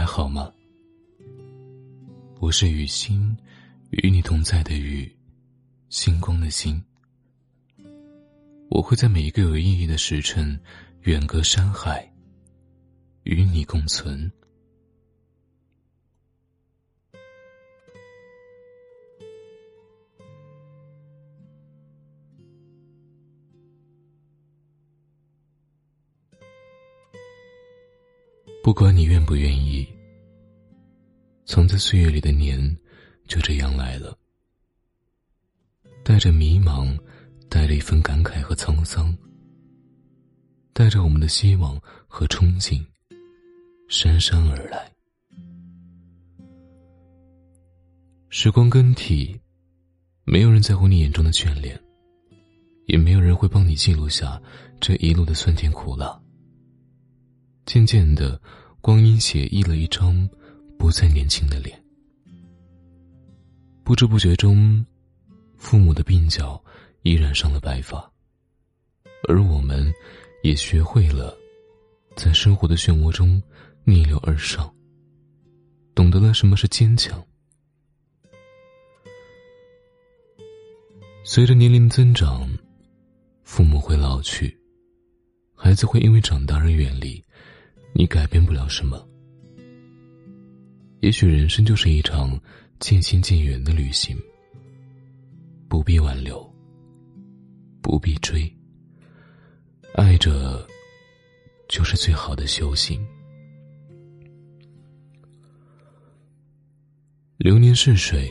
还好吗？我是雨欣，与你同在的雨，星光的星。我会在每一个有意义的时辰，远隔山海，与你共存。不管你愿不愿意，藏在岁月里的年，就这样来了。带着迷茫，带着一份感慨和沧桑，带着我们的希望和憧憬，姗姗而来。时光更替，没有人在乎你眼中的眷恋，也没有人会帮你记录下这一路的酸甜苦辣。渐渐的，光阴写意了一张不再年轻的脸。不知不觉中，父母的鬓角已染上了白发，而我们，也学会了在生活的漩涡中逆流而上，懂得了什么是坚强。随着年龄增长，父母会老去，孩子会因为长大而远离。你改变不了什么。也许人生就是一场渐行渐远的旅行，不必挽留，不必追，爱着就是最好的修行。流年逝水，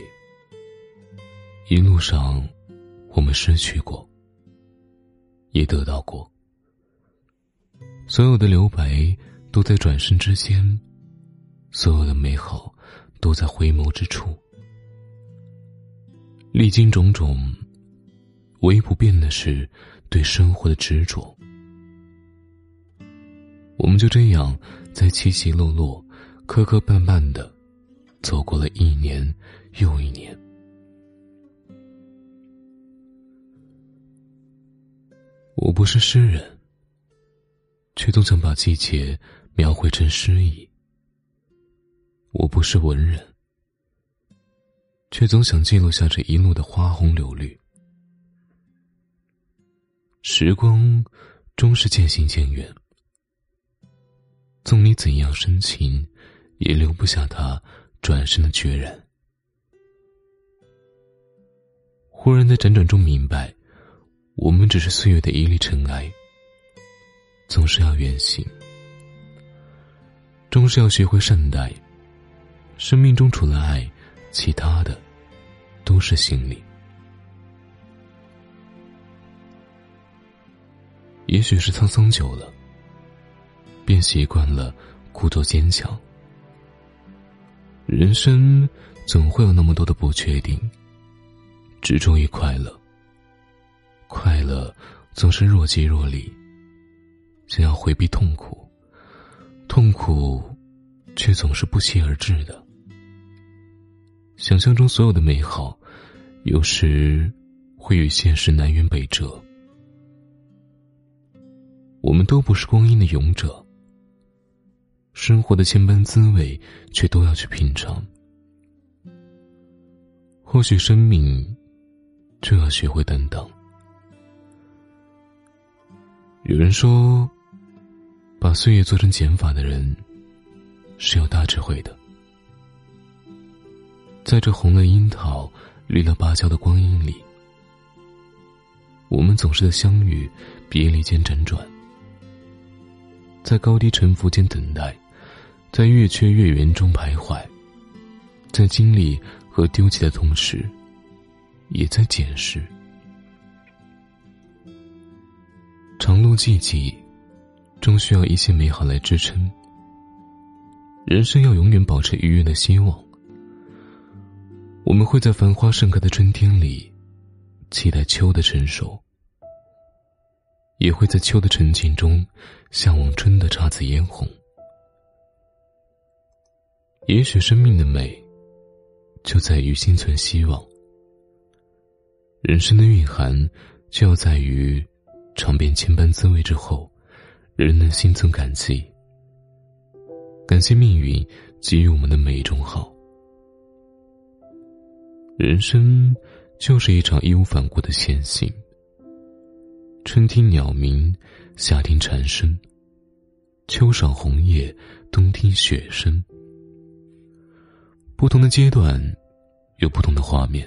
一路上我们失去过，也得到过，所有的留白。都在转身之间，所有的美好都在回眸之处。历经种种，唯一不变的是对生活的执着。我们就这样在起起落落、磕磕绊绊的走过了一年又一年。我不是诗人，却总想把季节。描绘成诗意。我不是文人，却总想记录下这一路的花红柳绿。时光终是渐行渐远，纵你怎样深情，也留不下他转身的决然。忽然在辗转中明白，我们只是岁月的一粒尘埃，总是要远行。终是要学会善待。生命中除了爱，其他的都是行李。也许是沧桑久了，便习惯了故作坚强。人生总会有那么多的不确定，执着于快乐。快乐总是若即若离，想要回避痛苦。痛苦，却总是不期而至的。想象中所有的美好，有时会与现实南辕北辙。我们都不是光阴的勇者，生活的千般滋味，却都要去品尝。或许生命就要学会担当。有人说。把岁月做成减法的人，是有大智慧的。在这红了樱桃、绿了芭蕉的光阴里，我们总是在相遇、别离间辗转，在高低沉浮间等待，在月缺月圆中徘徊，在经历和丢弃的同时，也在检视。长路寂寂。终需要一些美好来支撑。人生要永远保持愉悦的希望。我们会在繁花盛开的春天里，期待秋的成熟；也会在秋的沉静中，向往春的姹紫嫣红。也许生命的美，就在于心存希望。人生的蕴含，就要在于尝遍千般滋味之后。仍能心存感激，感谢命运给予我们的每一种好。人生就是一场义无反顾的前行。春听鸟鸣，夏听蝉声，秋赏红叶，冬听雪声。不同的阶段，有不同的画面；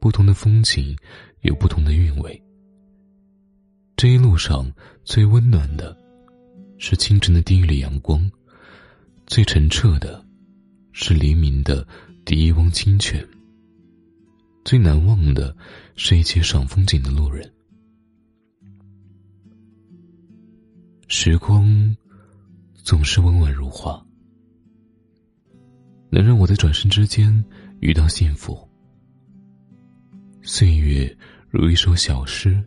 不同的风景，有不同的韵味。这一路上最温暖的，是清晨的第一缕阳光；最澄澈的，是黎明的第一汪清泉；最难忘的，是一起赏风景的路人。时光总是温婉如画，能让我在转身之间遇到幸福。岁月如一首小诗。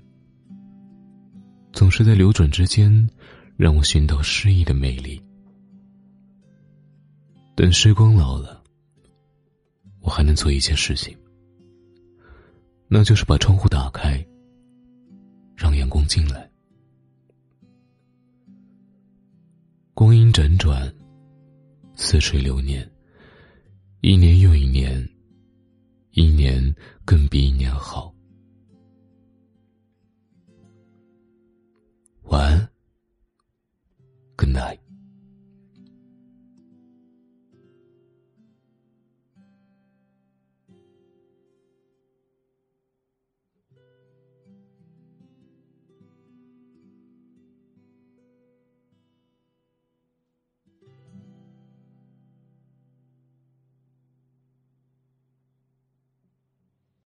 总是在流转之间，让我寻到诗意的美丽。等时光老了，我还能做一件事情，那就是把窗户打开，让阳光进来。光阴辗转，似水流年，一年又一年，一年更比一年好。